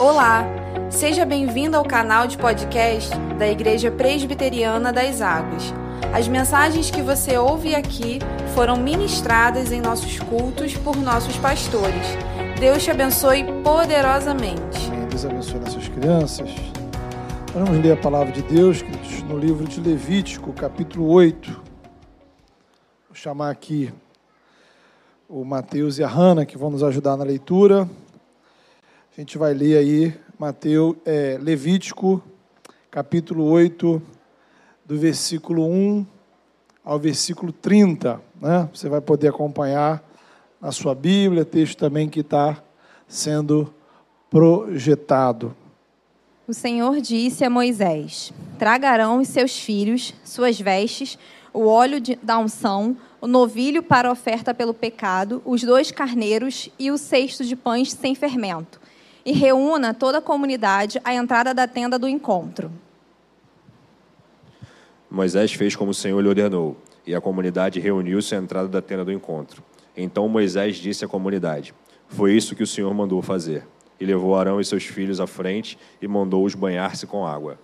Olá, seja bem-vindo ao canal de podcast da Igreja Presbiteriana das Águas. As mensagens que você ouve aqui foram ministradas em nossos cultos por nossos pastores. Deus te abençoe poderosamente. Deus abençoe nossas crianças. Vamos ler a palavra de Deus no livro de Levítico, capítulo 8. Vou chamar aqui o Mateus e a Hanna, que vão nos ajudar na leitura. A gente vai ler aí Mateus, é, Levítico, capítulo 8, do versículo 1 ao versículo 30. Né? Você vai poder acompanhar na sua Bíblia, texto também que está sendo projetado. O Senhor disse a Moisés: Tragarão os seus filhos suas vestes, o óleo de, da unção, o novilho para oferta pelo pecado, os dois carneiros e o cesto de pães sem fermento, e reúna toda a comunidade à entrada da tenda do encontro. Moisés fez como o Senhor lhe ordenou, e a comunidade reuniu-se à entrada da tenda do encontro. Então Moisés disse à comunidade: Foi isso que o Senhor mandou fazer. E levou Arão e seus filhos à frente e mandou-os banhar-se com água.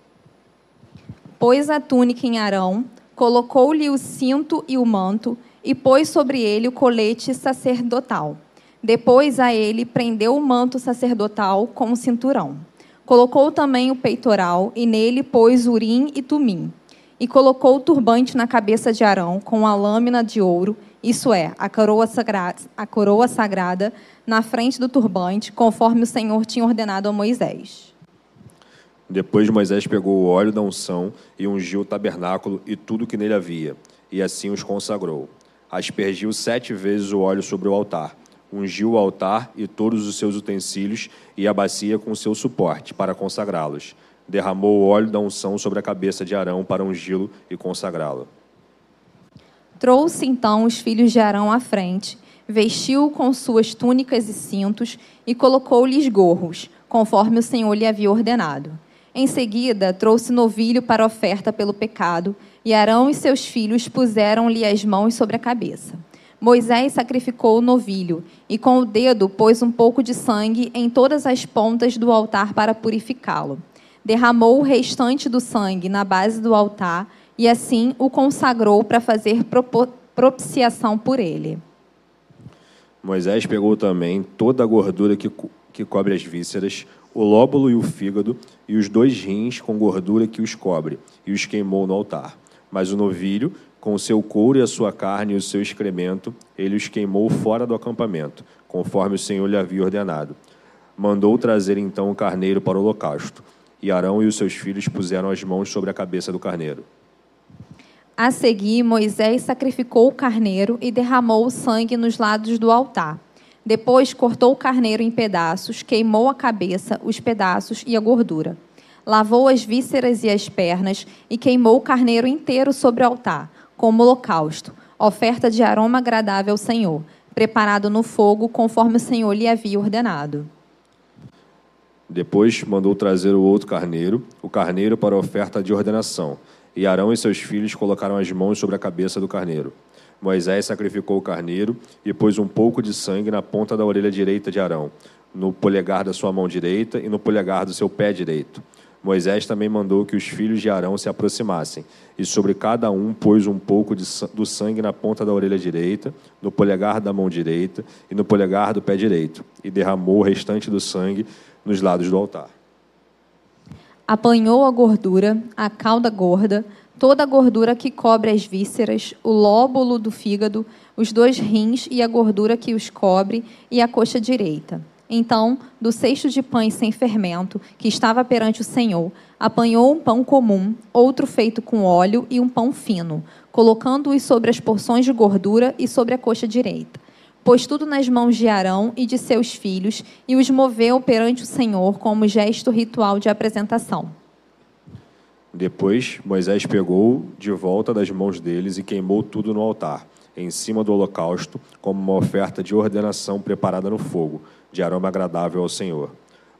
Pôs a túnica em Arão, colocou-lhe o cinto e o manto, e pôs sobre ele o colete sacerdotal. Depois a ele prendeu o manto sacerdotal com o cinturão. Colocou também o peitoral, e nele pôs urim e tumim e colocou o turbante na cabeça de Arão com a lâmina de ouro, isso é, a coroa, sagrada, a coroa sagrada, na frente do turbante, conforme o Senhor tinha ordenado a Moisés. Depois Moisés pegou o óleo da unção e ungiu o tabernáculo e tudo que nele havia, e assim os consagrou. Aspergiu sete vezes o óleo sobre o altar, ungiu o altar e todos os seus utensílios e a bacia com seu suporte, para consagrá-los derramou o óleo da unção sobre a cabeça de Arão para ungí-lo e consagrá-lo. Trouxe então os filhos de Arão à frente, vestiu-o com suas túnicas e cintos e colocou-lhes gorros, conforme o Senhor lhe havia ordenado. Em seguida, trouxe novilho para oferta pelo pecado, e Arão e seus filhos puseram-lhe as mãos sobre a cabeça. Moisés sacrificou o novilho e com o dedo pôs um pouco de sangue em todas as pontas do altar para purificá-lo derramou o restante do sangue na base do altar e assim o consagrou para fazer propiciação por ele. Moisés pegou também toda a gordura que, que cobre as vísceras, o lóbulo e o fígado, e os dois rins com gordura que os cobre, e os queimou no altar. Mas o novilho, com o seu couro e a sua carne e o seu excremento, ele os queimou fora do acampamento, conforme o Senhor lhe havia ordenado. Mandou trazer então o carneiro para o holocausto e Arão e os seus filhos puseram as mãos sobre a cabeça do carneiro. A seguir, Moisés sacrificou o carneiro e derramou o sangue nos lados do altar. Depois cortou o carneiro em pedaços, queimou a cabeça, os pedaços e a gordura. Lavou as vísceras e as pernas e queimou o carneiro inteiro sobre o altar, como holocausto, oferta de aroma agradável ao Senhor, preparado no fogo conforme o Senhor lhe havia ordenado. Depois mandou trazer o outro carneiro, o carneiro para a oferta de ordenação. E Arão e seus filhos colocaram as mãos sobre a cabeça do carneiro. Moisés sacrificou o carneiro e pôs um pouco de sangue na ponta da orelha direita de Arão, no polegar da sua mão direita e no polegar do seu pé direito. Moisés também mandou que os filhos de Arão se aproximassem, e sobre cada um pôs um pouco de, do sangue na ponta da orelha direita, no polegar da mão direita e no polegar do pé direito, e derramou o restante do sangue nos lados do altar. Apanhou a gordura, a cauda gorda, toda a gordura que cobre as vísceras, o lóbulo do fígado, os dois rins e a gordura que os cobre, e a coxa direita. Então, do cesto de pães sem fermento, que estava perante o Senhor, apanhou um pão comum, outro feito com óleo e um pão fino, colocando-os sobre as porções de gordura e sobre a coxa direita pôs tudo nas mãos de Arão e de seus filhos e os moveu perante o Senhor como gesto ritual de apresentação. Depois Moisés pegou de volta das mãos deles e queimou tudo no altar, em cima do holocausto, como uma oferta de ordenação preparada no fogo, de aroma agradável ao Senhor.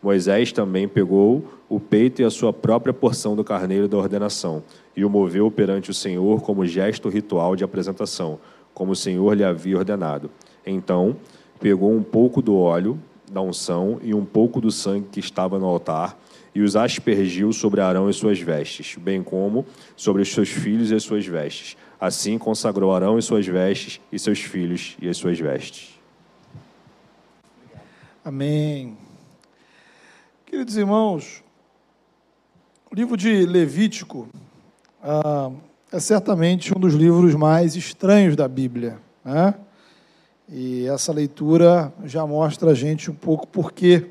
Moisés também pegou o peito e a sua própria porção do carneiro da ordenação e o moveu perante o Senhor como gesto ritual de apresentação, como o Senhor lhe havia ordenado. Então, pegou um pouco do óleo da unção e um pouco do sangue que estava no altar, e os aspergiu sobre Arão e suas vestes, bem como sobre os seus filhos e as suas vestes. Assim consagrou Arão e suas vestes, e seus filhos e as suas vestes. Amém. Queridos irmãos, o livro de Levítico ah, é certamente um dos livros mais estranhos da Bíblia. Né? E essa leitura já mostra a gente um pouco por quê.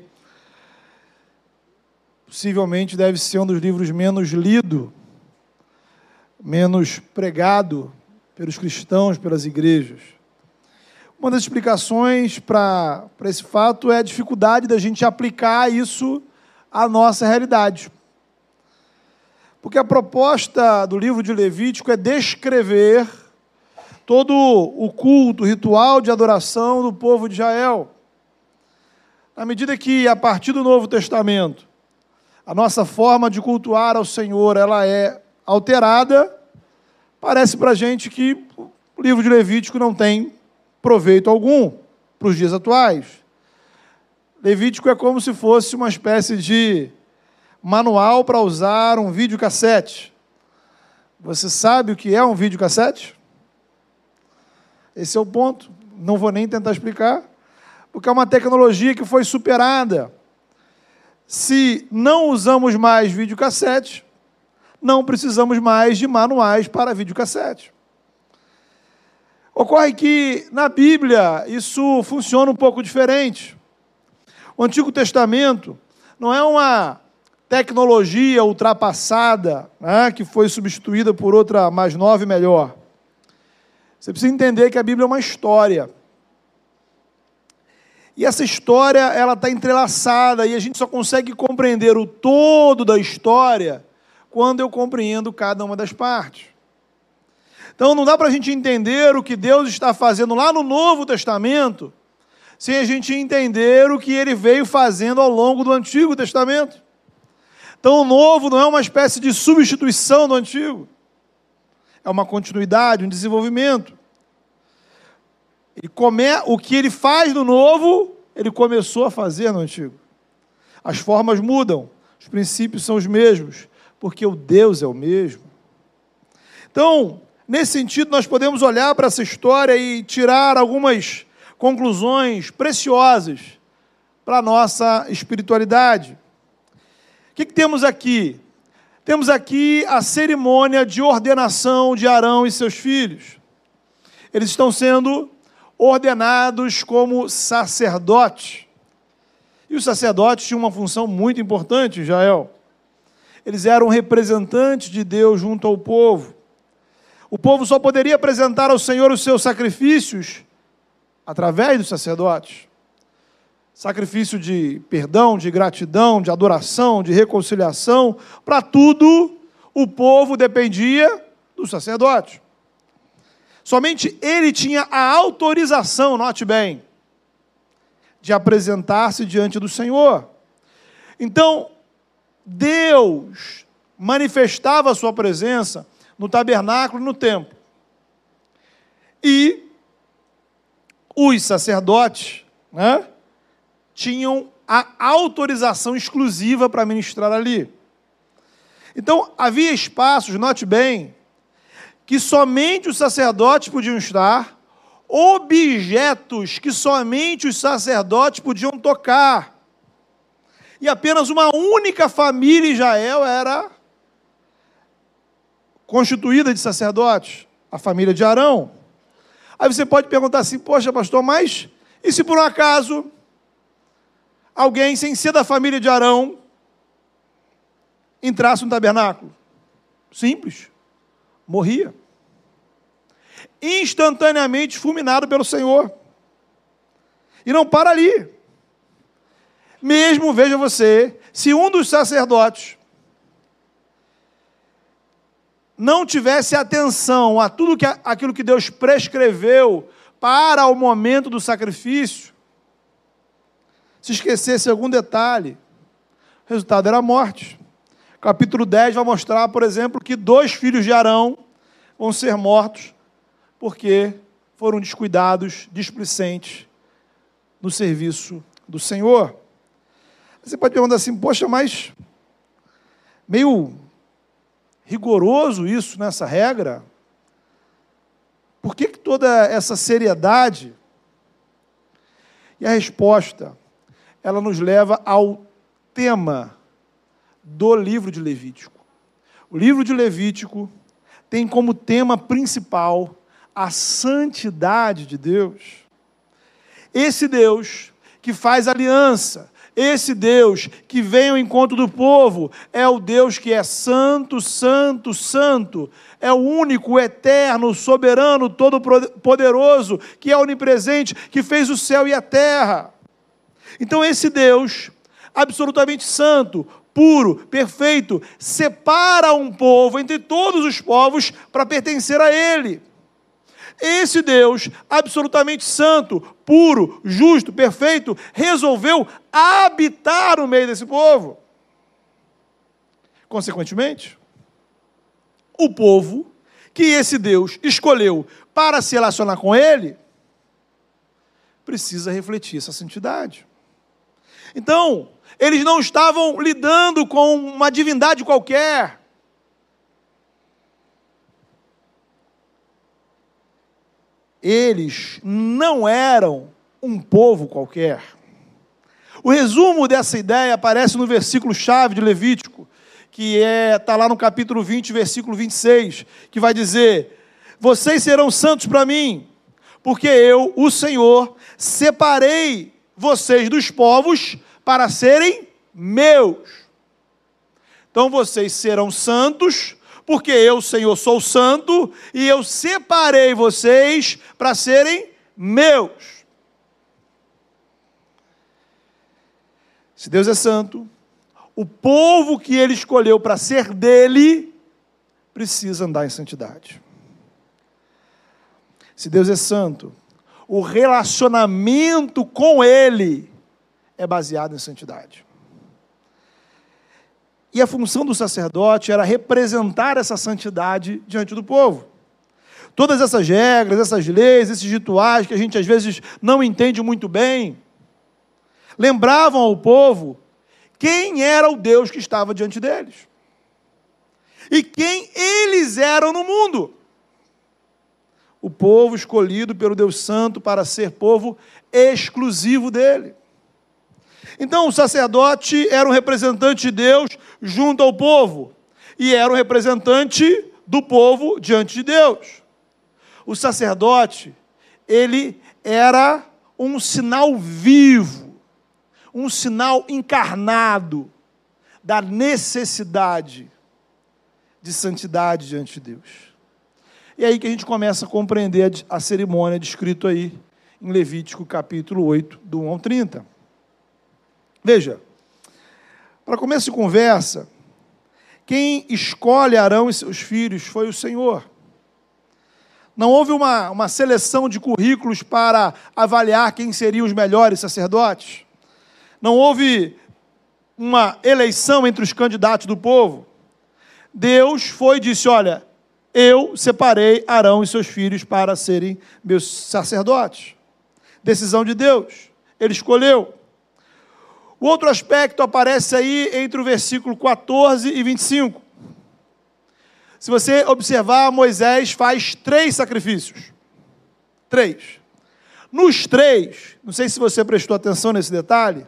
Possivelmente deve ser um dos livros menos lido, menos pregado pelos cristãos, pelas igrejas. Uma das explicações para esse fato é a dificuldade da gente aplicar isso à nossa realidade. Porque a proposta do livro de Levítico é descrever todo o culto, o ritual de adoração do povo de Israel. Na medida que, a partir do Novo Testamento, a nossa forma de cultuar ao Senhor ela é alterada, parece para a gente que o livro de Levítico não tem proveito algum para os dias atuais. Levítico é como se fosse uma espécie de manual para usar um videocassete. Você sabe o que é um videocassete? Esse é o ponto. Não vou nem tentar explicar, porque é uma tecnologia que foi superada. Se não usamos mais videocassete, não precisamos mais de manuais para videocassete. Ocorre que na Bíblia isso funciona um pouco diferente. O Antigo Testamento não é uma tecnologia ultrapassada né, que foi substituída por outra mais nova e melhor. Você precisa entender que a Bíblia é uma história. E essa história ela está entrelaçada e a gente só consegue compreender o todo da história quando eu compreendo cada uma das partes. Então não dá para a gente entender o que Deus está fazendo lá no Novo Testamento sem a gente entender o que ele veio fazendo ao longo do Antigo Testamento. Então o Novo não é uma espécie de substituição do Antigo é uma continuidade, um desenvolvimento. Ele come, o que ele faz no novo, ele começou a fazer no antigo. As formas mudam, os princípios são os mesmos, porque o Deus é o mesmo. Então, nesse sentido, nós podemos olhar para essa história e tirar algumas conclusões preciosas para a nossa espiritualidade. O que, que temos aqui? Temos aqui a cerimônia de ordenação de Arão e seus filhos. Eles estão sendo ordenados como sacerdotes. E os sacerdotes tinham uma função muito importante, Israel. Eles eram representantes de Deus junto ao povo. O povo só poderia apresentar ao Senhor os seus sacrifícios através dos sacerdotes sacrifício de perdão, de gratidão, de adoração, de reconciliação, para tudo o povo dependia do sacerdote. Somente ele tinha a autorização, note bem, de apresentar-se diante do Senhor. Então, Deus manifestava a sua presença no tabernáculo no templo. E os sacerdotes, né? tinham a autorização exclusiva para ministrar ali. Então, havia espaços, note bem, que somente os sacerdotes podiam estar, objetos que somente os sacerdotes podiam tocar. E apenas uma única família Israel era constituída de sacerdotes, a família de Arão. Aí você pode perguntar assim: poxa, pastor, mas e se por um acaso alguém sem ser da família de Arão entrasse no tabernáculo? Simples. Morria. Instantaneamente fulminado pelo Senhor. E não para ali. Mesmo, veja você, se um dos sacerdotes não tivesse atenção a tudo que, aquilo que Deus prescreveu para o momento do sacrifício, se esquecesse algum detalhe, o resultado era a morte. Capítulo 10 vai mostrar, por exemplo, que dois filhos de Arão vão ser mortos porque foram descuidados, displicentes no serviço do Senhor. Você pode perguntar assim, poxa, mas meio rigoroso isso nessa regra? Por que, que toda essa seriedade? E a resposta, ela nos leva ao tema do livro de Levítico. O livro de Levítico tem como tema principal a santidade de Deus. Esse Deus que faz aliança, esse Deus que vem ao encontro do povo, é o Deus que é santo, santo, santo. É o único, eterno, soberano, todo-poderoso, que é onipresente, que fez o céu e a terra. Então, esse Deus, absolutamente santo, puro, perfeito, separa um povo entre todos os povos para pertencer a Ele. Esse Deus, absolutamente santo, puro, justo, perfeito, resolveu habitar no meio desse povo. Consequentemente, o povo que esse Deus escolheu para se relacionar com Ele, precisa refletir essa santidade. Então, eles não estavam lidando com uma divindade qualquer. Eles não eram um povo qualquer. O resumo dessa ideia aparece no versículo chave de Levítico, que é, tá lá no capítulo 20, versículo 26, que vai dizer: Vocês serão santos para mim, porque eu, o Senhor, separei vocês dos povos para serem meus. Então vocês serão santos, porque eu, Senhor, sou santo, e eu separei vocês para serem meus. Se Deus é santo, o povo que ele escolheu para ser dele precisa andar em santidade. Se Deus é santo, o relacionamento com ele é baseado em santidade. E a função do sacerdote era representar essa santidade diante do povo. Todas essas regras, essas leis, esses rituais que a gente às vezes não entende muito bem, lembravam ao povo quem era o Deus que estava diante deles e quem eles eram no mundo. O povo escolhido pelo Deus Santo para ser povo exclusivo dele. Então, o sacerdote era um representante de Deus junto ao povo, e era um representante do povo diante de Deus. O sacerdote, ele era um sinal vivo, um sinal encarnado da necessidade de santidade diante de Deus. E aí que a gente começa a compreender a cerimônia descrita aí em Levítico capítulo 8, do 1 ao 30. Veja, para começo de conversa, quem escolhe Arão e seus filhos foi o Senhor. Não houve uma, uma seleção de currículos para avaliar quem seriam os melhores sacerdotes. Não houve uma eleição entre os candidatos do povo. Deus foi e disse: Olha, eu separei Arão e seus filhos para serem meus sacerdotes. Decisão de Deus. Ele escolheu. O outro aspecto aparece aí entre o versículo 14 e 25. Se você observar, Moisés faz três sacrifícios. Três. Nos três, não sei se você prestou atenção nesse detalhe,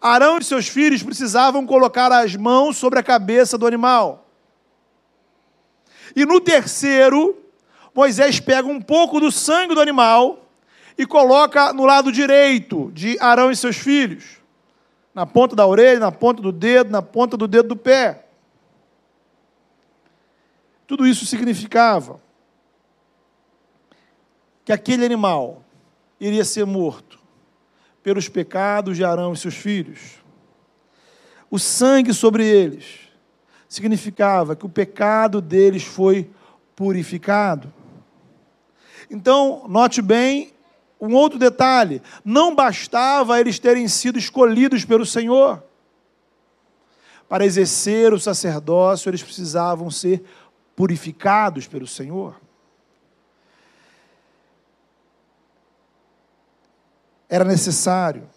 Arão e seus filhos precisavam colocar as mãos sobre a cabeça do animal. E no terceiro, Moisés pega um pouco do sangue do animal e coloca no lado direito de Arão e seus filhos na ponta da orelha, na ponta do dedo, na ponta do dedo do pé. Tudo isso significava que aquele animal iria ser morto pelos pecados de Arão e seus filhos. O sangue sobre eles significava que o pecado deles foi purificado. Então, note bem um outro detalhe: não bastava eles terem sido escolhidos pelo Senhor. Para exercer o sacerdócio, eles precisavam ser purificados pelo Senhor. Era necessário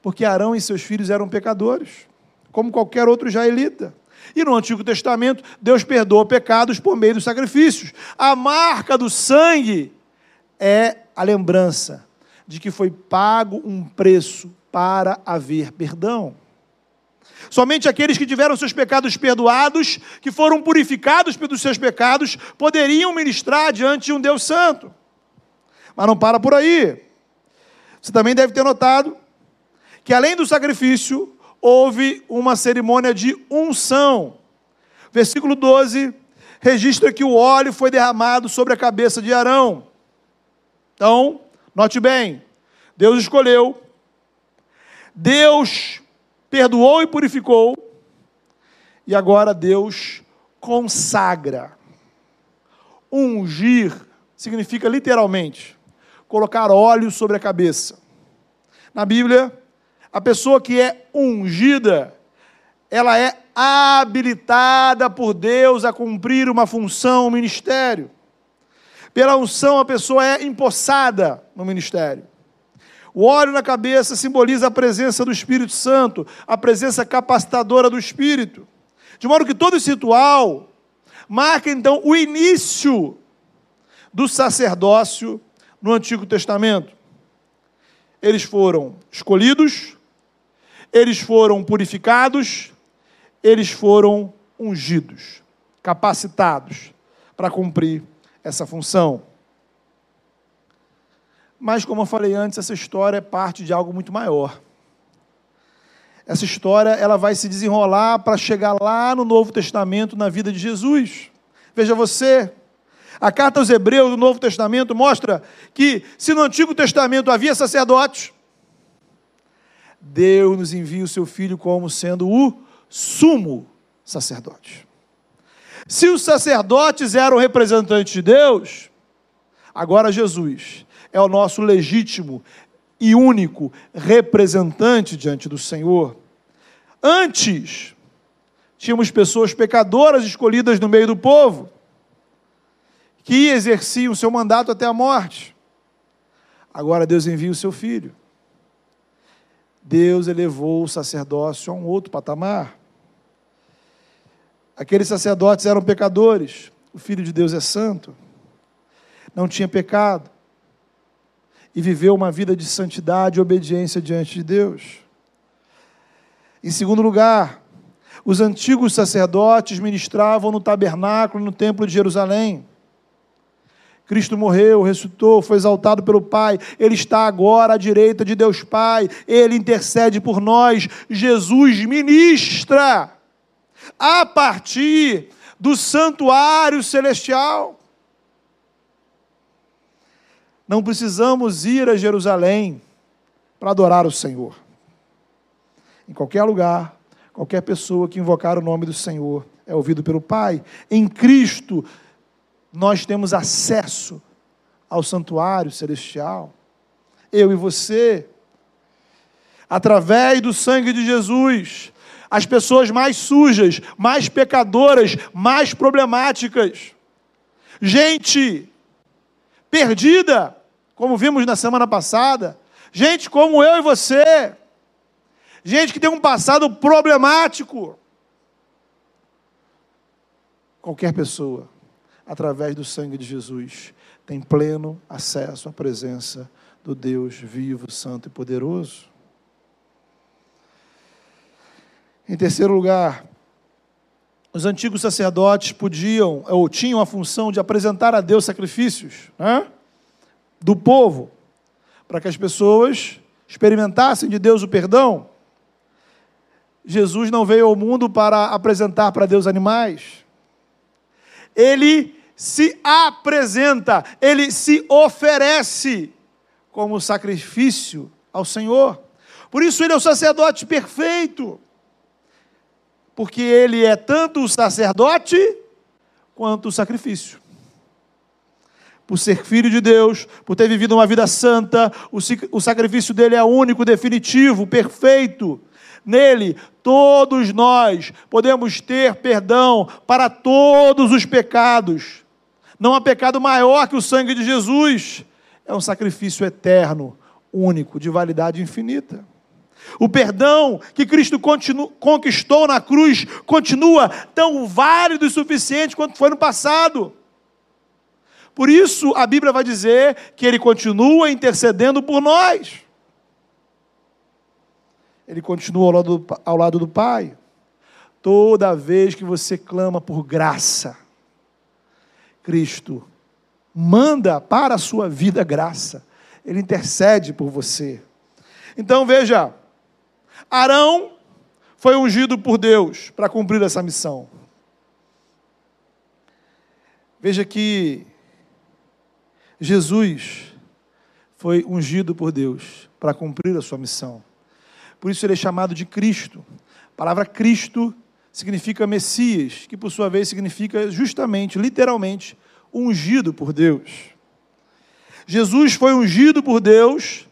Porque Arão e seus filhos eram pecadores, como qualquer outro israelita. E no Antigo Testamento, Deus perdoa pecados por meio dos sacrifícios. A marca do sangue é a lembrança de que foi pago um preço para haver perdão. Somente aqueles que tiveram seus pecados perdoados, que foram purificados pelos seus pecados, poderiam ministrar diante de um Deus Santo. Mas não para por aí. Você também deve ter notado que, além do sacrifício, houve uma cerimônia de unção. Versículo 12 registra que o óleo foi derramado sobre a cabeça de Arão. Então, note bem: Deus escolheu, Deus perdoou e purificou, e agora Deus consagra. Ungir significa literalmente colocar óleo sobre a cabeça. Na Bíblia, a pessoa que é ungida, ela é habilitada por Deus a cumprir uma função, um ministério. Pela unção, a pessoa é empossada no ministério. O óleo na cabeça simboliza a presença do Espírito Santo, a presença capacitadora do Espírito. De modo que todo esse ritual marca então o início do sacerdócio no Antigo Testamento. Eles foram escolhidos, eles foram purificados, eles foram ungidos, capacitados para cumprir essa função. Mas, como eu falei antes, essa história é parte de algo muito maior. Essa história ela vai se desenrolar para chegar lá no Novo Testamento, na vida de Jesus. Veja você, a carta aos Hebreus do Novo Testamento mostra que, se no Antigo Testamento havia sacerdotes, Deus nos envia o seu Filho como sendo o sumo sacerdote. Se os sacerdotes eram representantes de Deus, agora Jesus é o nosso legítimo e único representante diante do Senhor. Antes, tínhamos pessoas pecadoras escolhidas no meio do povo, que exerciam o seu mandato até a morte. Agora Deus envia o seu filho. Deus elevou o sacerdócio a um outro patamar. Aqueles sacerdotes eram pecadores, o Filho de Deus é santo, não tinha pecado. E viveu uma vida de santidade e obediência diante de Deus. Em segundo lugar, os antigos sacerdotes ministravam no tabernáculo, no templo de Jerusalém. Cristo morreu, ressuscitou, foi exaltado pelo Pai, Ele está agora à direita de Deus Pai, Ele intercede por nós, Jesus ministra a partir do santuário celestial. Não precisamos ir a Jerusalém para adorar o Senhor. Em qualquer lugar, qualquer pessoa que invocar o nome do Senhor é ouvido pelo Pai. Em Cristo, nós temos acesso ao santuário celestial. Eu e você, através do sangue de Jesus, as pessoas mais sujas, mais pecadoras, mais problemáticas, gente perdida, como vimos na semana passada, gente como eu e você, gente que tem um passado problemático. Qualquer pessoa, através do sangue de Jesus, tem pleno acesso à presença do Deus vivo, santo e poderoso. Em terceiro lugar, os antigos sacerdotes podiam ou tinham a função de apresentar a Deus sacrifícios né, do povo, para que as pessoas experimentassem de Deus o perdão. Jesus não veio ao mundo para apresentar para Deus animais. Ele se apresenta, ele se oferece como sacrifício ao Senhor. Por isso ele é o sacerdote perfeito porque ele é tanto o sacerdote quanto o sacrifício. Por ser filho de Deus, por ter vivido uma vida santa, o sacrifício dele é único, definitivo, perfeito. Nele, todos nós podemos ter perdão para todos os pecados. Não há pecado maior que o sangue de Jesus. É um sacrifício eterno, único, de validade infinita. O perdão que Cristo conquistou na cruz continua tão válido e suficiente quanto foi no passado. Por isso, a Bíblia vai dizer que ele continua intercedendo por nós. Ele continua ao lado do, ao lado do Pai. Toda vez que você clama por graça, Cristo manda para a sua vida graça. Ele intercede por você. Então veja, Arão foi ungido por Deus para cumprir essa missão. Veja que Jesus foi ungido por Deus para cumprir a sua missão. Por isso ele é chamado de Cristo. A palavra Cristo significa Messias, que por sua vez significa justamente, literalmente, ungido por Deus. Jesus foi ungido por Deus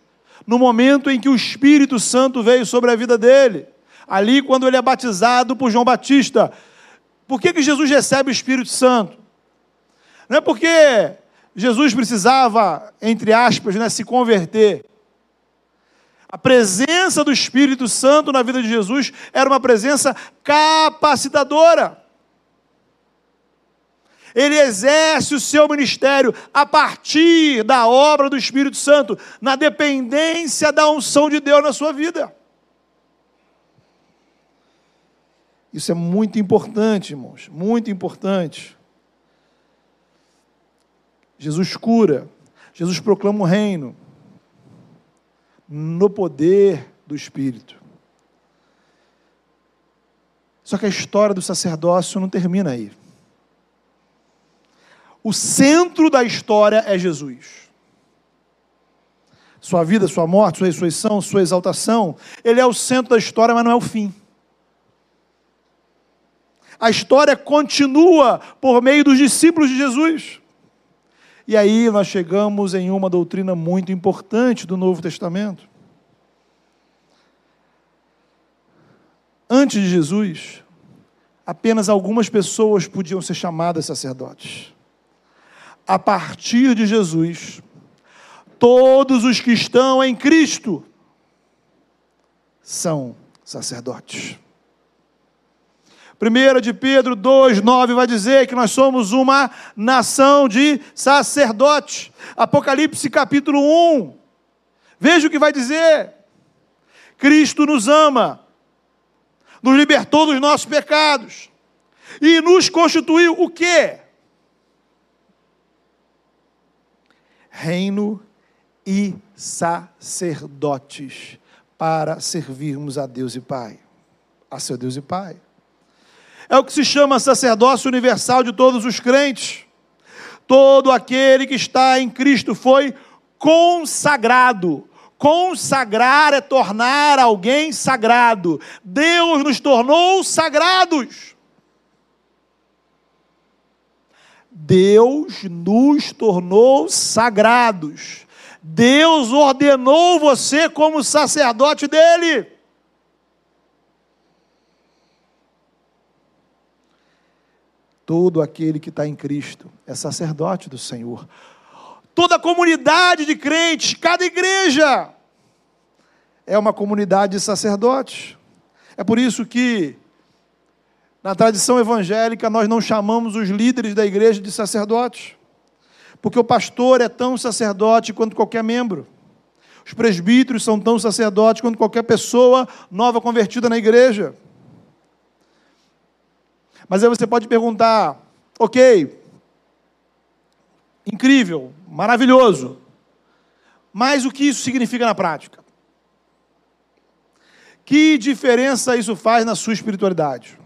no momento em que o Espírito Santo veio sobre a vida dele. Ali, quando ele é batizado por João Batista. Por que, que Jesus recebe o Espírito Santo? Não é porque Jesus precisava, entre aspas, né, se converter. A presença do Espírito Santo na vida de Jesus era uma presença capacitadora. Ele exerce o seu ministério a partir da obra do Espírito Santo, na dependência da unção de Deus na sua vida. Isso é muito importante, irmãos, muito importante. Jesus cura, Jesus proclama o reino no poder do Espírito. Só que a história do sacerdócio não termina aí. O centro da história é Jesus. Sua vida, sua morte, sua ressurreição, sua exaltação, ele é o centro da história, mas não é o fim. A história continua por meio dos discípulos de Jesus. E aí nós chegamos em uma doutrina muito importante do Novo Testamento. Antes de Jesus, apenas algumas pessoas podiam ser chamadas sacerdotes a partir de Jesus, todos os que estão em Cristo são sacerdotes. 1 de Pedro 2, 9 vai dizer que nós somos uma nação de sacerdotes. Apocalipse capítulo 1, veja o que vai dizer. Cristo nos ama, nos libertou dos nossos pecados e nos constituiu o quê? Reino e sacerdotes para servirmos a Deus e Pai, a seu Deus e Pai. É o que se chama sacerdócio universal de todos os crentes. Todo aquele que está em Cristo foi consagrado. Consagrar é tornar alguém sagrado. Deus nos tornou sagrados. Deus nos tornou sagrados. Deus ordenou você como sacerdote dele. Todo aquele que está em Cristo é sacerdote do Senhor. Toda comunidade de crentes, cada igreja, é uma comunidade de sacerdotes. É por isso que na tradição evangélica, nós não chamamos os líderes da igreja de sacerdotes, porque o pastor é tão sacerdote quanto qualquer membro. Os presbíteros são tão sacerdotes quanto qualquer pessoa nova convertida na igreja. Mas aí você pode perguntar: ok, incrível, maravilhoso, mas o que isso significa na prática? Que diferença isso faz na sua espiritualidade?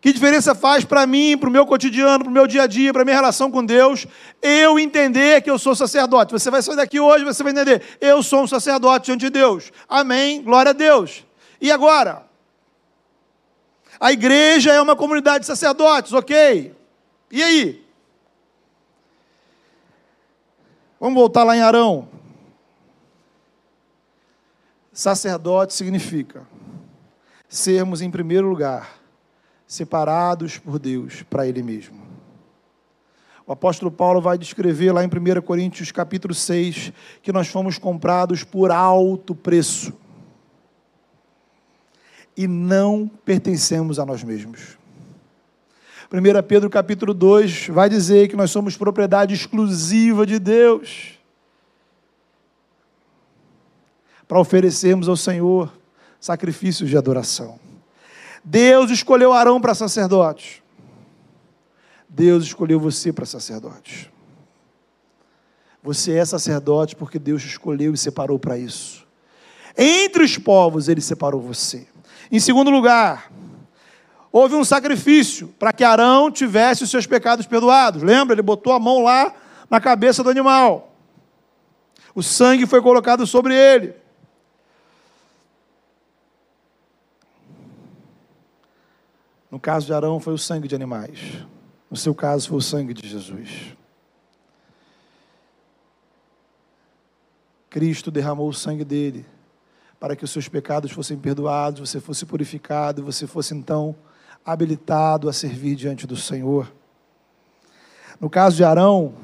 Que diferença faz para mim, para o meu cotidiano, para o meu dia a dia, para a minha relação com Deus, eu entender que eu sou sacerdote. Você vai sair daqui hoje, você vai entender, eu sou um sacerdote diante de Deus. Amém, glória a Deus. E agora? A igreja é uma comunidade de sacerdotes, ok? E aí? Vamos voltar lá em Arão. Sacerdote significa sermos, em primeiro lugar, separados por Deus para Ele mesmo. O apóstolo Paulo vai descrever lá em 1 Coríntios capítulo 6 que nós fomos comprados por alto preço. E não pertencemos a nós mesmos. 1 Pedro capítulo 2 vai dizer que nós somos propriedade exclusiva de Deus. Para oferecermos ao Senhor sacrifícios de adoração. Deus escolheu Arão para sacerdote. Deus escolheu você para sacerdote. Você é sacerdote porque Deus te escolheu e separou para isso. Entre os povos, Ele separou você. Em segundo lugar, houve um sacrifício para que Arão tivesse os seus pecados perdoados. Lembra? Ele botou a mão lá na cabeça do animal. O sangue foi colocado sobre ele. No caso de Arão, foi o sangue de animais. No seu caso, foi o sangue de Jesus. Cristo derramou o sangue dele para que os seus pecados fossem perdoados, você fosse purificado, você fosse então habilitado a servir diante do Senhor. No caso de Arão,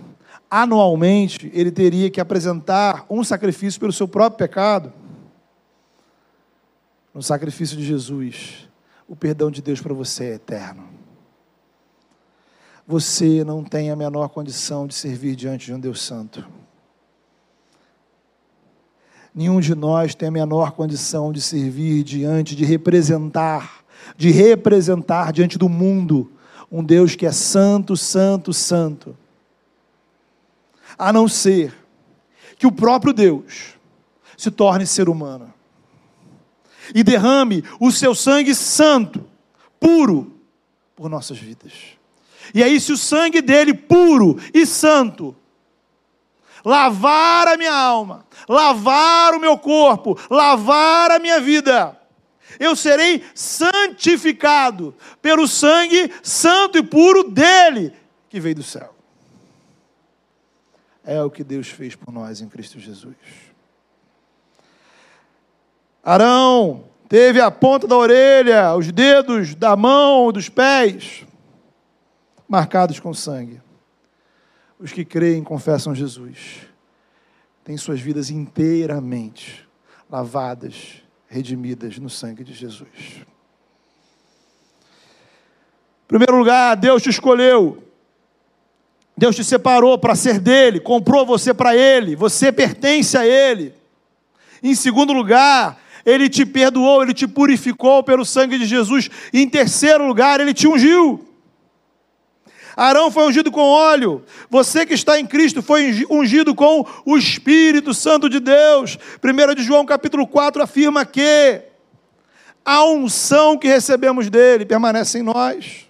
anualmente ele teria que apresentar um sacrifício pelo seu próprio pecado. No sacrifício de Jesus, o perdão de Deus para você é eterno você não tem a menor condição de servir diante de um Deus Santo. Nenhum de nós tem a menor condição de servir diante, de representar, de representar diante do mundo um Deus que é santo, santo, santo. A não ser que o próprio Deus se torne ser humano e derrame o seu sangue santo, puro, por nossas vidas. E aí, se o sangue dele, puro e santo, lavar a minha alma, lavar o meu corpo, lavar a minha vida, eu serei santificado pelo sangue santo e puro dele que veio do céu. É o que Deus fez por nós em Cristo Jesus. Arão teve a ponta da orelha, os dedos da mão, dos pés marcados com sangue. Os que creem e confessam Jesus têm suas vidas inteiramente lavadas, redimidas no sangue de Jesus. Em primeiro lugar, Deus te escolheu. Deus te separou para ser dele, comprou você para ele, você pertence a ele. Em segundo lugar, ele te perdoou, ele te purificou pelo sangue de Jesus. Em terceiro lugar, ele te ungiu. Arão foi ungido com óleo. Você que está em Cristo foi ungido com o Espírito Santo de Deus. 1 de João capítulo 4 afirma que a unção que recebemos dele permanece em nós.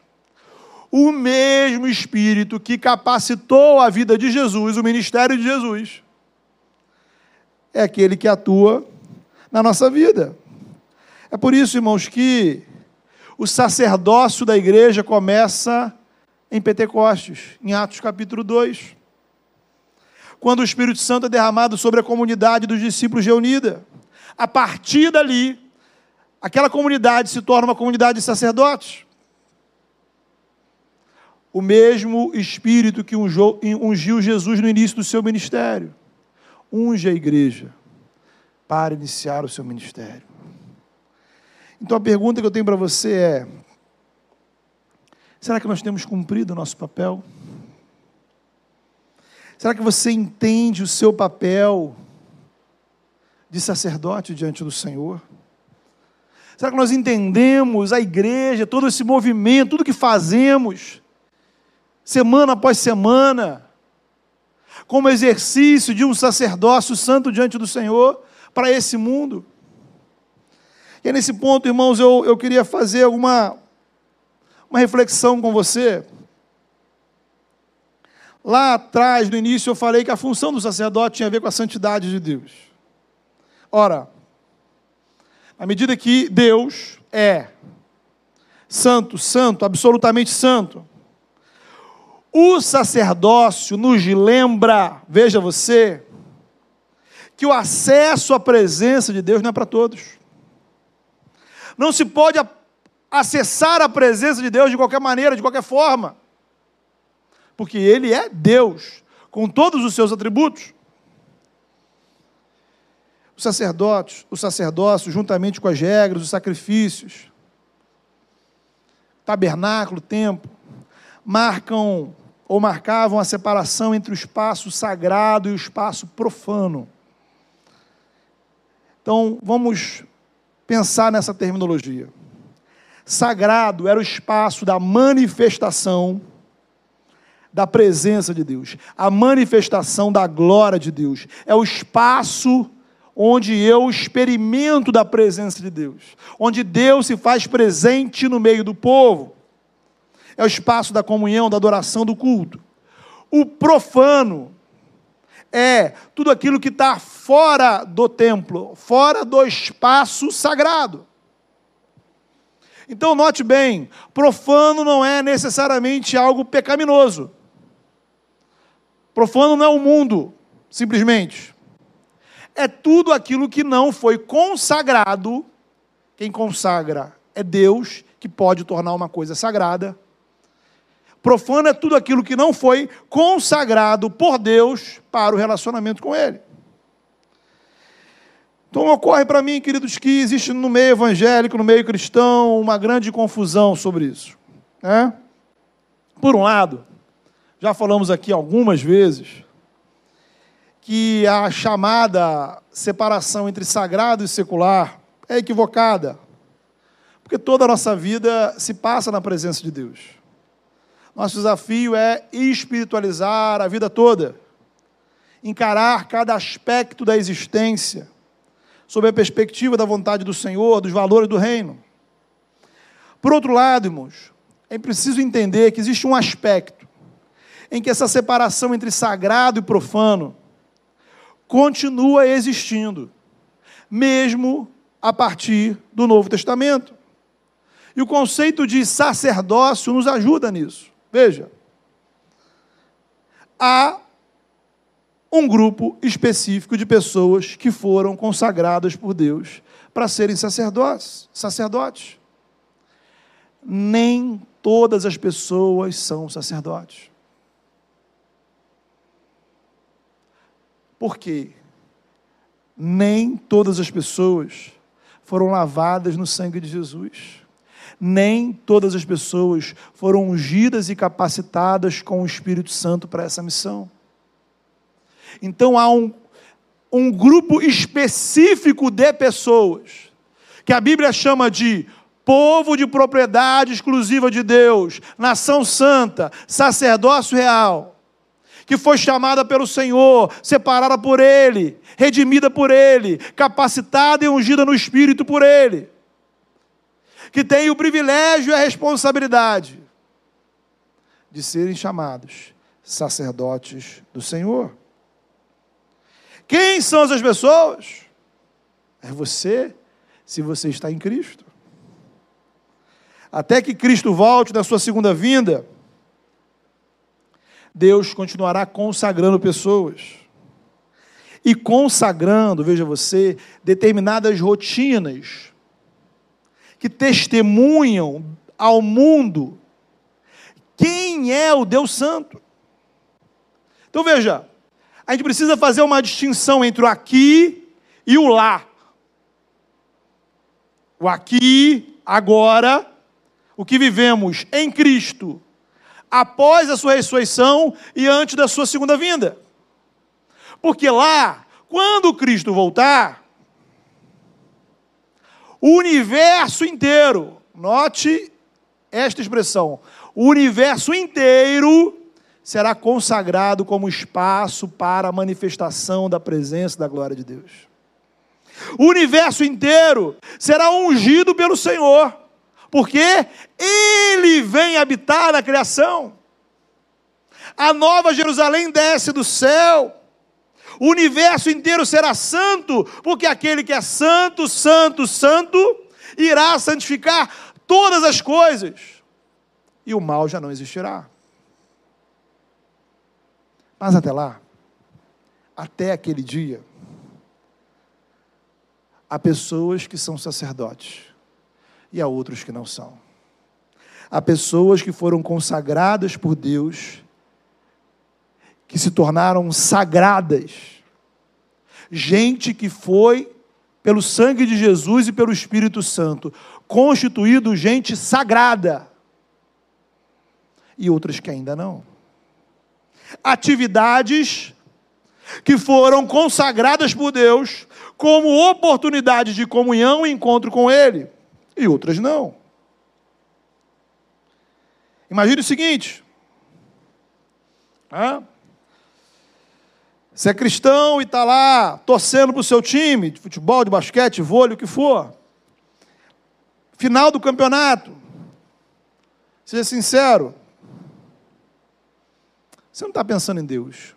O mesmo Espírito que capacitou a vida de Jesus, o ministério de Jesus, é aquele que atua na nossa vida. É por isso, irmãos, que o sacerdócio da igreja começa em Pentecostes, em Atos capítulo 2. Quando o Espírito Santo é derramado sobre a comunidade dos discípulos reunida. A partir dali, aquela comunidade se torna uma comunidade de sacerdotes. O mesmo Espírito que ungiu Jesus no início do seu ministério, unge a igreja para iniciar o seu ministério. Então a pergunta que eu tenho para você é: Será que nós temos cumprido o nosso papel? Será que você entende o seu papel de sacerdote diante do Senhor? Será que nós entendemos a igreja, todo esse movimento, tudo que fazemos, semana após semana, como exercício de um sacerdócio santo diante do Senhor para esse mundo? E é nesse ponto, irmãos, eu, eu queria fazer alguma uma reflexão com você. Lá atrás, no início, eu falei que a função do sacerdote tinha a ver com a santidade de Deus. Ora, à medida que Deus é santo, santo, absolutamente santo, o sacerdócio nos lembra, veja você, que o acesso à presença de Deus não é para todos. Não se pode acessar a presença de Deus de qualquer maneira, de qualquer forma. porque ele é Deus, com todos os seus atributos. Os sacerdotes, o sacerdócio, juntamente com as regras, os sacrifícios, tabernáculo, templo, marcam ou marcavam a separação entre o espaço sagrado e o espaço profano. Então, vamos pensar nessa terminologia. Sagrado era o espaço da manifestação da presença de Deus, a manifestação da glória de Deus. É o espaço onde eu experimento da presença de Deus, onde Deus se faz presente no meio do povo. É o espaço da comunhão, da adoração, do culto. O profano é tudo aquilo que está fora do templo, fora do espaço sagrado. Então, note bem: profano não é necessariamente algo pecaminoso. Profano não é o mundo, simplesmente. É tudo aquilo que não foi consagrado. Quem consagra é Deus, que pode tornar uma coisa sagrada. Profano é tudo aquilo que não foi consagrado por Deus para o relacionamento com Ele. Então ocorre para mim, queridos, que existe no meio evangélico, no meio cristão, uma grande confusão sobre isso. Né? Por um lado, já falamos aqui algumas vezes, que a chamada separação entre sagrado e secular é equivocada. Porque toda a nossa vida se passa na presença de Deus. Nosso desafio é espiritualizar a vida toda, encarar cada aspecto da existência, sob a perspectiva da vontade do Senhor, dos valores do reino. Por outro lado, irmãos, é preciso entender que existe um aspecto em que essa separação entre sagrado e profano continua existindo, mesmo a partir do Novo Testamento. E o conceito de sacerdócio nos ajuda nisso. Veja, há um grupo específico de pessoas que foram consagradas por Deus para serem sacerdotes, sacerdotes. Nem todas as pessoas são sacerdotes. Por quê? Nem todas as pessoas foram lavadas no sangue de Jesus. Nem todas as pessoas foram ungidas e capacitadas com o Espírito Santo para essa missão. Então há um, um grupo específico de pessoas, que a Bíblia chama de povo de propriedade exclusiva de Deus, nação santa, sacerdócio real que foi chamada pelo Senhor, separada por Ele, redimida por Ele, capacitada e ungida no Espírito por Ele, que tem o privilégio e a responsabilidade de serem chamados sacerdotes do Senhor. Quem são essas pessoas? É você, se você está em Cristo. Até que Cristo volte na sua segunda vinda, Deus continuará consagrando pessoas. E consagrando, veja você, determinadas rotinas que testemunham ao mundo quem é o Deus Santo. Então veja, a gente precisa fazer uma distinção entre o aqui e o lá. O aqui, agora, o que vivemos em Cristo após a sua ressurreição e antes da sua segunda vinda. Porque lá, quando Cristo voltar, o universo inteiro, note esta expressão, o universo inteiro será consagrado como espaço para a manifestação da presença da glória de Deus. O universo inteiro será ungido pelo Senhor porque Ele vem habitar na criação. A nova Jerusalém desce do céu. O universo inteiro será santo, porque aquele que é santo, santo, santo, irá santificar todas as coisas. E o mal já não existirá. Mas até lá, até aquele dia, há pessoas que são sacerdotes e há outros que não são. Há pessoas que foram consagradas por Deus que se tornaram sagradas. Gente que foi, pelo sangue de Jesus e pelo Espírito Santo, constituído gente sagrada. E outras que ainda não. Atividades que foram consagradas por Deus como oportunidade de comunhão e encontro com Ele, e outras não. Imagine o seguinte: você é cristão e está lá torcendo para o seu time, de futebol, de basquete, vôlei, o que for. Final do campeonato. Seja sincero. Você não está pensando em Deus.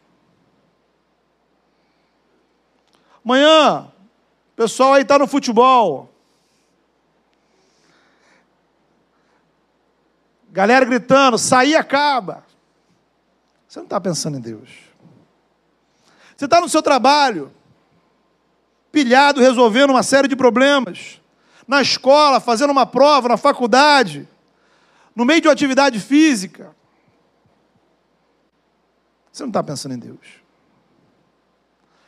Amanhã, o pessoal aí está no futebol. Galera gritando, sair acaba. Você não está pensando em Deus. Você está no seu trabalho, pilhado, resolvendo uma série de problemas. Na escola, fazendo uma prova, na faculdade, no meio de uma atividade física. Você não está pensando em Deus.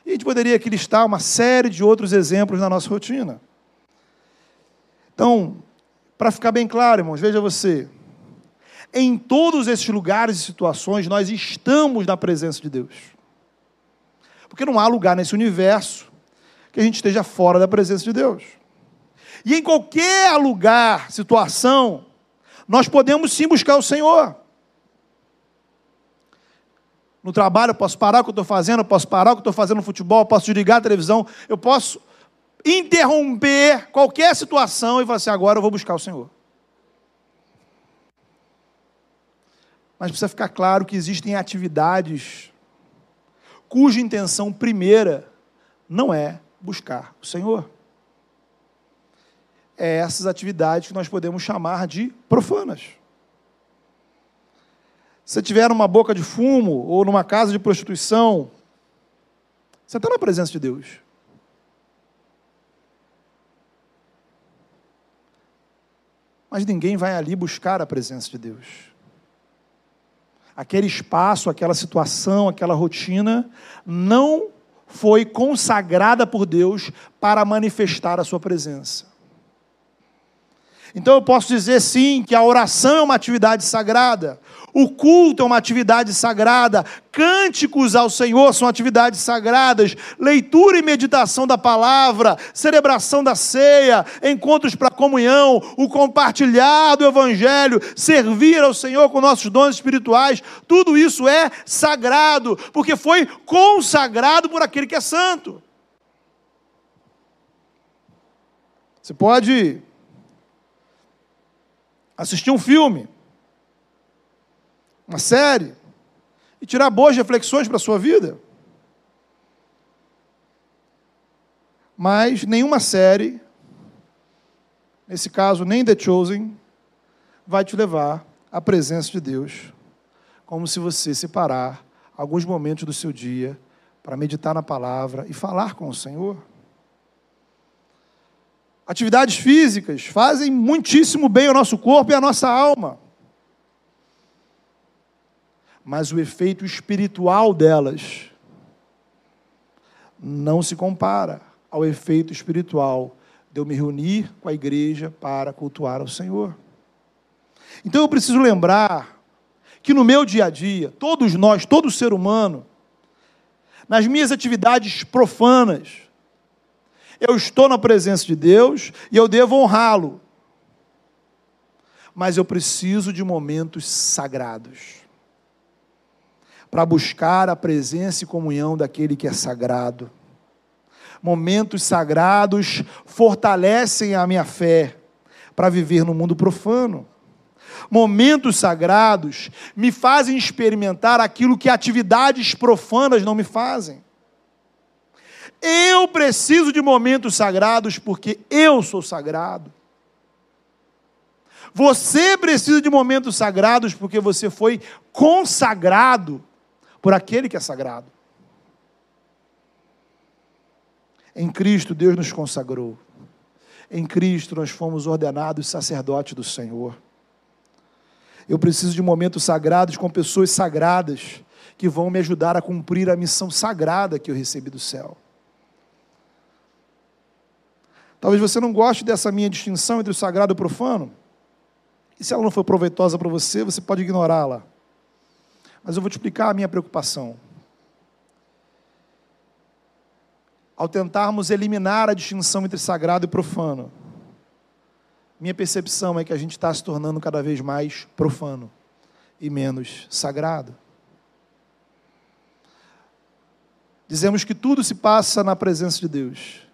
E a gente poderia aqui listar uma série de outros exemplos na nossa rotina. Então, para ficar bem claro, irmãos, veja você. Em todos esses lugares e situações, nós estamos na presença de Deus. Porque não há lugar nesse universo que a gente esteja fora da presença de Deus. E em qualquer lugar, situação, nós podemos sim buscar o Senhor. No trabalho, eu posso parar o que eu estou fazendo, eu posso parar o que eu estou fazendo no futebol, eu posso desligar a televisão, eu posso interromper qualquer situação e falar assim: agora eu vou buscar o Senhor. Mas precisa ficar claro que existem atividades cuja intenção primeira não é buscar o Senhor. É essas atividades que nós podemos chamar de profanas. Se estiver numa boca de fumo ou numa casa de prostituição, você está na presença de Deus. Mas ninguém vai ali buscar a presença de Deus. Aquele espaço, aquela situação, aquela rotina não foi consagrada por Deus para manifestar a sua presença. Então eu posso dizer sim que a oração é uma atividade sagrada, o culto é uma atividade sagrada, cânticos ao Senhor são atividades sagradas, leitura e meditação da palavra, celebração da ceia, encontros para comunhão, o compartilhar do evangelho, servir ao Senhor com nossos dons espirituais, tudo isso é sagrado, porque foi consagrado por aquele que é santo. Você pode assistir um filme, uma série, e tirar boas reflexões para a sua vida. Mas nenhuma série, nesse caso nem The Chosen, vai te levar à presença de Deus, como se você separar alguns momentos do seu dia para meditar na palavra e falar com o Senhor. Atividades físicas fazem muitíssimo bem ao nosso corpo e à nossa alma. Mas o efeito espiritual delas não se compara ao efeito espiritual de eu me reunir com a igreja para cultuar ao Senhor. Então eu preciso lembrar que no meu dia a dia, todos nós, todo ser humano, nas minhas atividades profanas, eu estou na presença de Deus e eu devo honrá-lo. Mas eu preciso de momentos sagrados para buscar a presença e comunhão daquele que é sagrado. Momentos sagrados fortalecem a minha fé para viver no mundo profano. Momentos sagrados me fazem experimentar aquilo que atividades profanas não me fazem. Eu preciso de momentos sagrados porque eu sou sagrado. Você precisa de momentos sagrados porque você foi consagrado por aquele que é sagrado. Em Cristo, Deus nos consagrou. Em Cristo, nós fomos ordenados sacerdotes do Senhor. Eu preciso de momentos sagrados com pessoas sagradas que vão me ajudar a cumprir a missão sagrada que eu recebi do céu. Talvez você não goste dessa minha distinção entre o sagrado e o profano. E se ela não for proveitosa para você, você pode ignorá-la. Mas eu vou te explicar a minha preocupação. Ao tentarmos eliminar a distinção entre sagrado e profano, minha percepção é que a gente está se tornando cada vez mais profano e menos sagrado. Dizemos que tudo se passa na presença de Deus.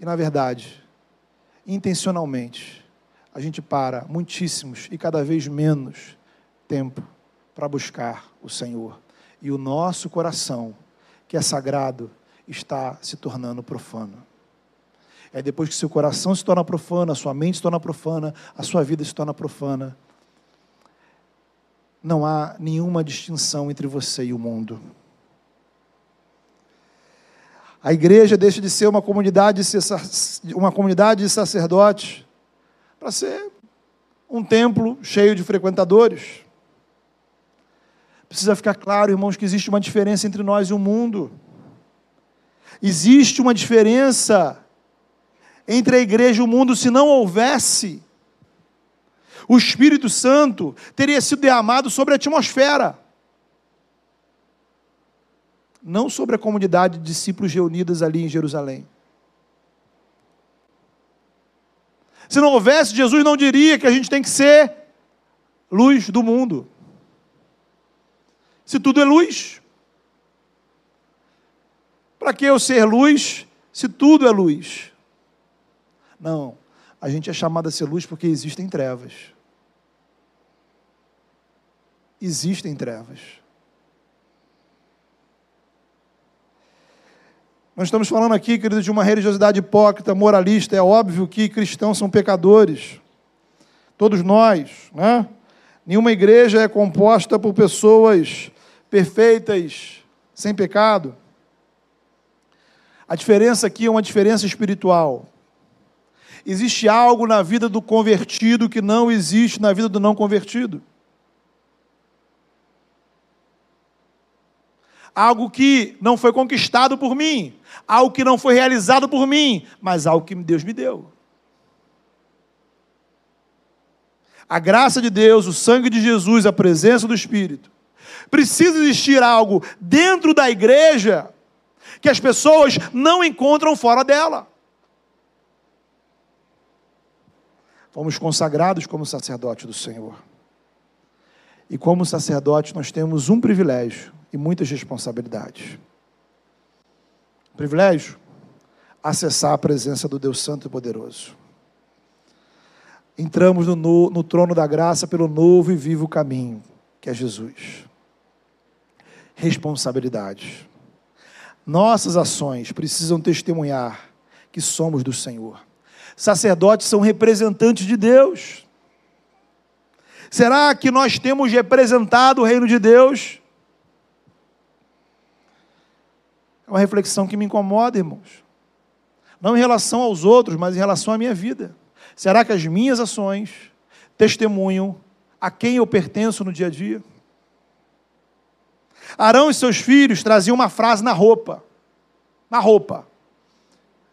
E, na verdade, intencionalmente, a gente para muitíssimos e cada vez menos tempo para buscar o Senhor. E o nosso coração, que é sagrado, está se tornando profano. É depois que seu coração se torna profano, a sua mente se torna profana, a sua vida se torna profana. Não há nenhuma distinção entre você e o mundo. A igreja deixa de ser uma comunidade, uma comunidade de sacerdotes para ser um templo cheio de frequentadores. Precisa ficar claro, irmãos, que existe uma diferença entre nós e o mundo. Existe uma diferença entre a igreja e o mundo se não houvesse. O Espírito Santo teria sido derramado sobre a atmosfera, não sobre a comunidade de discípulos reunidas ali em Jerusalém. Se não houvesse, Jesus não diria que a gente tem que ser luz do mundo. Se tudo é luz, para que eu ser luz se tudo é luz? Não, a gente é chamado a ser luz porque existem trevas. Existem trevas. Nós estamos falando aqui, querido, de uma religiosidade hipócrita, moralista. É óbvio que cristãos são pecadores. Todos nós, né? Nenhuma igreja é composta por pessoas perfeitas, sem pecado. A diferença aqui é uma diferença espiritual. Existe algo na vida do convertido que não existe na vida do não convertido. Algo que não foi conquistado por mim, algo que não foi realizado por mim, mas algo que Deus me deu. A graça de Deus, o sangue de Jesus, a presença do Espírito. Precisa existir algo dentro da igreja que as pessoas não encontram fora dela. Fomos consagrados como sacerdote do Senhor. E como sacerdote, nós temos um privilégio e muitas responsabilidades. Privilégio? Acessar a presença do Deus Santo e Poderoso. Entramos no, no, no trono da graça pelo novo e vivo caminho, que é Jesus. Responsabilidades. Nossas ações precisam testemunhar que somos do Senhor. Sacerdotes são representantes de Deus. Será que nós temos representado o reino de Deus? É uma reflexão que me incomoda, irmãos. Não em relação aos outros, mas em relação à minha vida. Será que as minhas ações testemunham a quem eu pertenço no dia a dia? Arão e seus filhos traziam uma frase na roupa. Na roupa.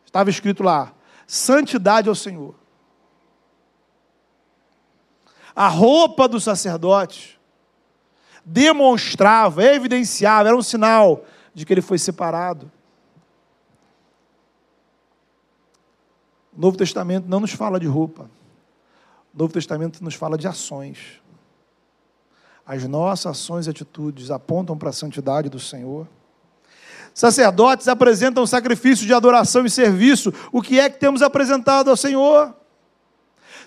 Estava escrito lá: santidade ao Senhor. A roupa do sacerdote demonstrava, evidenciava, era um sinal de que ele foi separado. O Novo Testamento não nos fala de roupa. O Novo Testamento nos fala de ações. As nossas ações e atitudes apontam para a santidade do Senhor. Sacerdotes apresentam sacrifício de adoração e serviço. O que é que temos apresentado ao Senhor?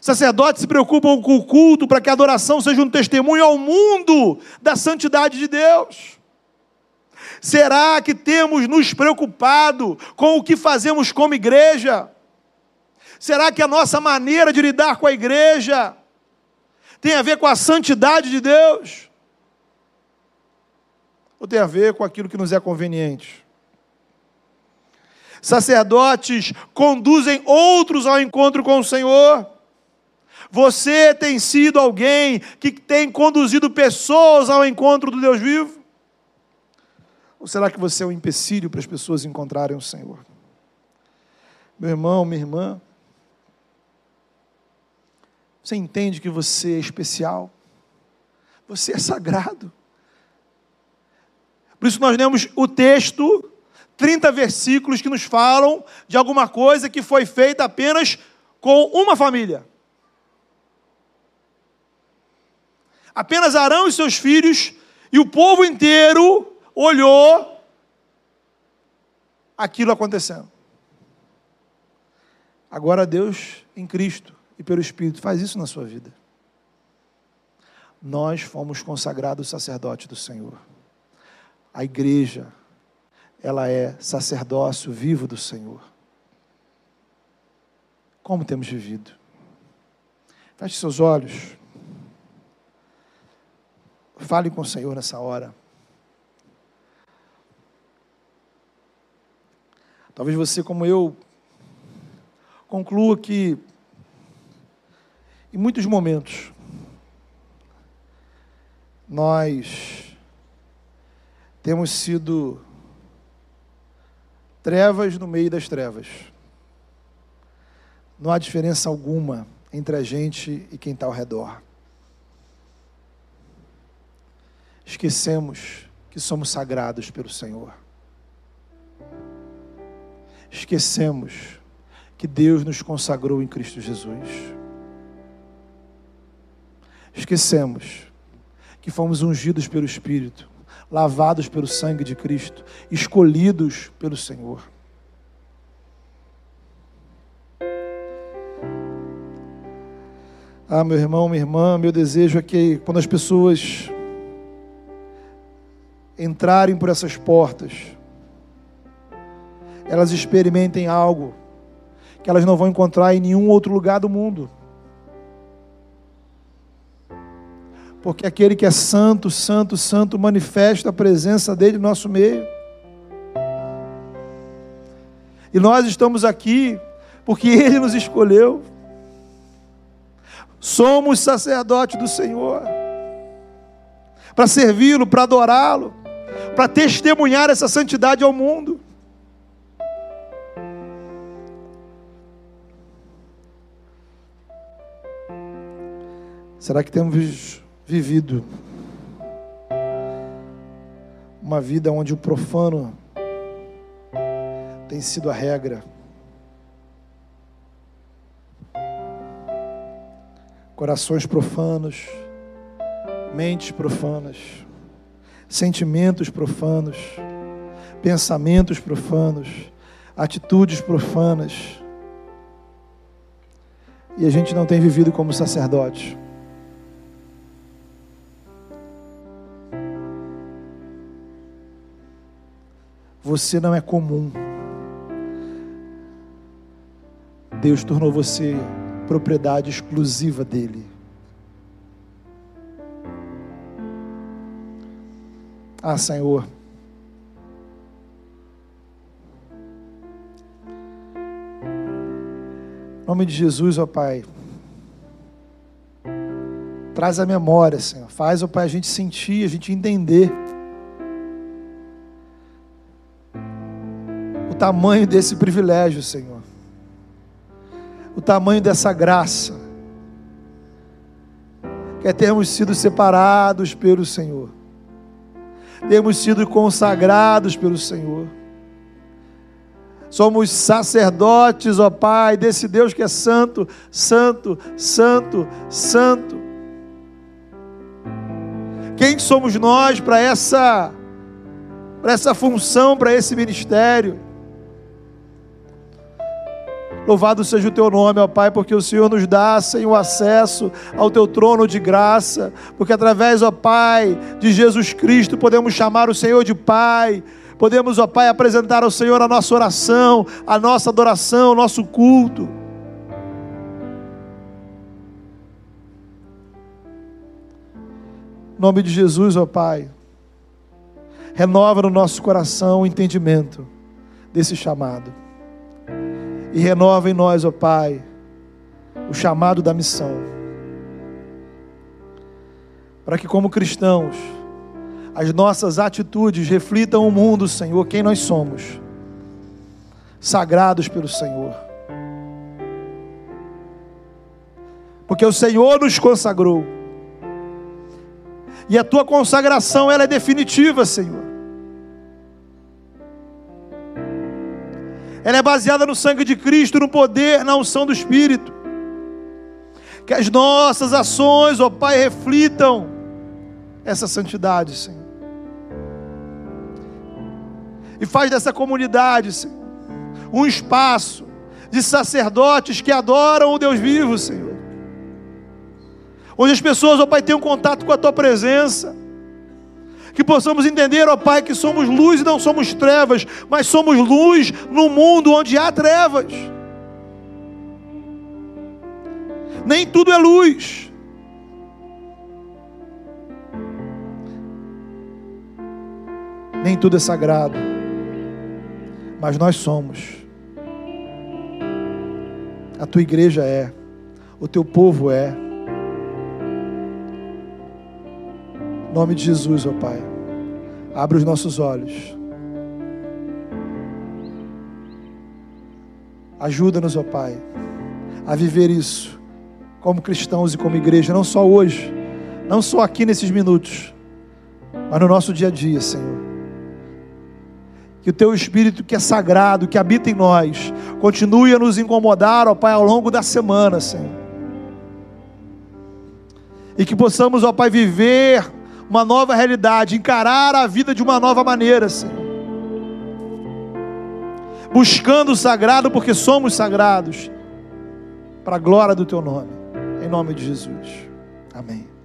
Sacerdotes se preocupam com o culto para que a adoração seja um testemunho ao mundo da santidade de Deus. Será que temos nos preocupado com o que fazemos como igreja? Será que a nossa maneira de lidar com a igreja tem a ver com a santidade de Deus? Ou tem a ver com aquilo que nos é conveniente? Sacerdotes conduzem outros ao encontro com o Senhor. Você tem sido alguém que tem conduzido pessoas ao encontro do Deus vivo? Ou será que você é um empecilho para as pessoas encontrarem o Senhor? Meu irmão, minha irmã, você entende que você é especial? Você é sagrado. Por isso nós lemos o texto, 30 versículos que nos falam de alguma coisa que foi feita apenas com uma família. Apenas Arão e seus filhos e o povo inteiro olhou aquilo acontecendo. Agora Deus em Cristo e pelo Espírito faz isso na sua vida. Nós fomos consagrados sacerdotes do Senhor. A igreja, ela é sacerdócio vivo do Senhor. Como temos vivido? Feche seus olhos. Fale com o Senhor nessa hora. Talvez você, como eu, conclua que, em muitos momentos, nós temos sido trevas no meio das trevas. Não há diferença alguma entre a gente e quem está ao redor. Esquecemos que somos sagrados pelo Senhor. Esquecemos que Deus nos consagrou em Cristo Jesus. Esquecemos que fomos ungidos pelo Espírito, lavados pelo sangue de Cristo, escolhidos pelo Senhor. Ah, meu irmão, minha irmã, meu desejo é que quando as pessoas entrarem por essas portas, elas experimentem algo que elas não vão encontrar em nenhum outro lugar do mundo. Porque aquele que é santo, santo, santo, manifesta a presença dele no nosso meio. E nós estamos aqui porque ele nos escolheu. Somos sacerdotes do Senhor para servi-lo, para adorá-lo, para testemunhar essa santidade ao mundo. Será que temos vivido uma vida onde o profano tem sido a regra? Corações profanos, mentes profanas, sentimentos profanos, pensamentos profanos, atitudes profanas. E a gente não tem vivido como sacerdote. Você não é comum. Deus tornou você propriedade exclusiva dele. Ah, Senhor. Em nome de Jesus, ó Pai. Traz a memória, Senhor. Faz, ó Pai, a gente sentir, a gente entender tamanho desse privilégio, Senhor. O tamanho dessa graça. Que é termos sido separados pelo Senhor. Temos sido consagrados pelo Senhor. Somos sacerdotes, ó Pai, desse Deus que é santo, santo, santo, santo. Quem somos nós para essa para essa função, para esse ministério? Louvado seja o teu nome, ó Pai, porque o Senhor nos dá, Senhor, acesso ao teu trono de graça, porque através, ó Pai, de Jesus Cristo podemos chamar o Senhor de Pai. Podemos, ó Pai, apresentar ao Senhor a nossa oração, a nossa adoração, o nosso culto. Em nome de Jesus, ó Pai, renova no nosso coração o entendimento desse chamado e renova em nós, ó Pai, o chamado da missão. Para que, como cristãos, as nossas atitudes reflitam o mundo, Senhor, quem nós somos, sagrados pelo Senhor. Porque o Senhor nos consagrou. E a tua consagração ela é definitiva, Senhor. Ela é baseada no sangue de Cristo, no poder, na unção do Espírito. Que as nossas ações, ó Pai, reflitam essa santidade, Senhor. E faz dessa comunidade, Senhor, um espaço de sacerdotes que adoram o Deus vivo, Senhor. Onde as pessoas, ó Pai, tenham contato com a Tua presença. Que possamos entender, ó Pai, que somos luz e não somos trevas, mas somos luz no mundo onde há trevas. Nem tudo é luz. Nem tudo é sagrado. Mas nós somos. A tua igreja é. O teu povo é. Nome de Jesus, ó Pai. Abre os nossos olhos. Ajuda-nos, ó Pai, a viver isso como cristãos e como igreja, não só hoje, não só aqui nesses minutos, mas no nosso dia a dia, Senhor. Que o teu Espírito, que é sagrado, que habita em nós, continue a nos incomodar, ó Pai, ao longo da semana, Senhor. E que possamos, ó Pai, viver uma nova realidade, encarar a vida de uma nova maneira, Senhor. Buscando o sagrado, porque somos sagrados, para a glória do Teu nome, em nome de Jesus. Amém.